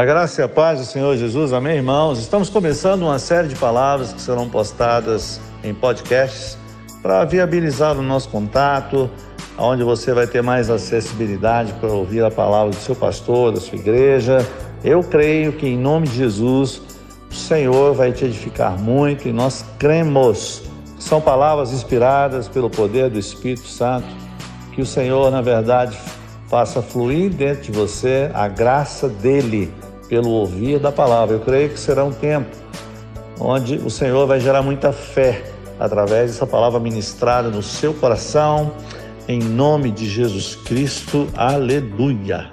A graça e a paz do Senhor Jesus, amém, irmãos? Estamos começando uma série de palavras que serão postadas em podcasts para viabilizar o nosso contato, onde você vai ter mais acessibilidade para ouvir a palavra do seu pastor, da sua igreja. Eu creio que, em nome de Jesus, o Senhor vai te edificar muito e nós cremos. São palavras inspiradas pelo poder do Espírito Santo, que o Senhor, na verdade, faça fluir dentro de você a graça dele pelo ouvir da palavra. Eu creio que será um tempo onde o Senhor vai gerar muita fé através dessa palavra ministrada no seu coração, em nome de Jesus Cristo. Aleluia.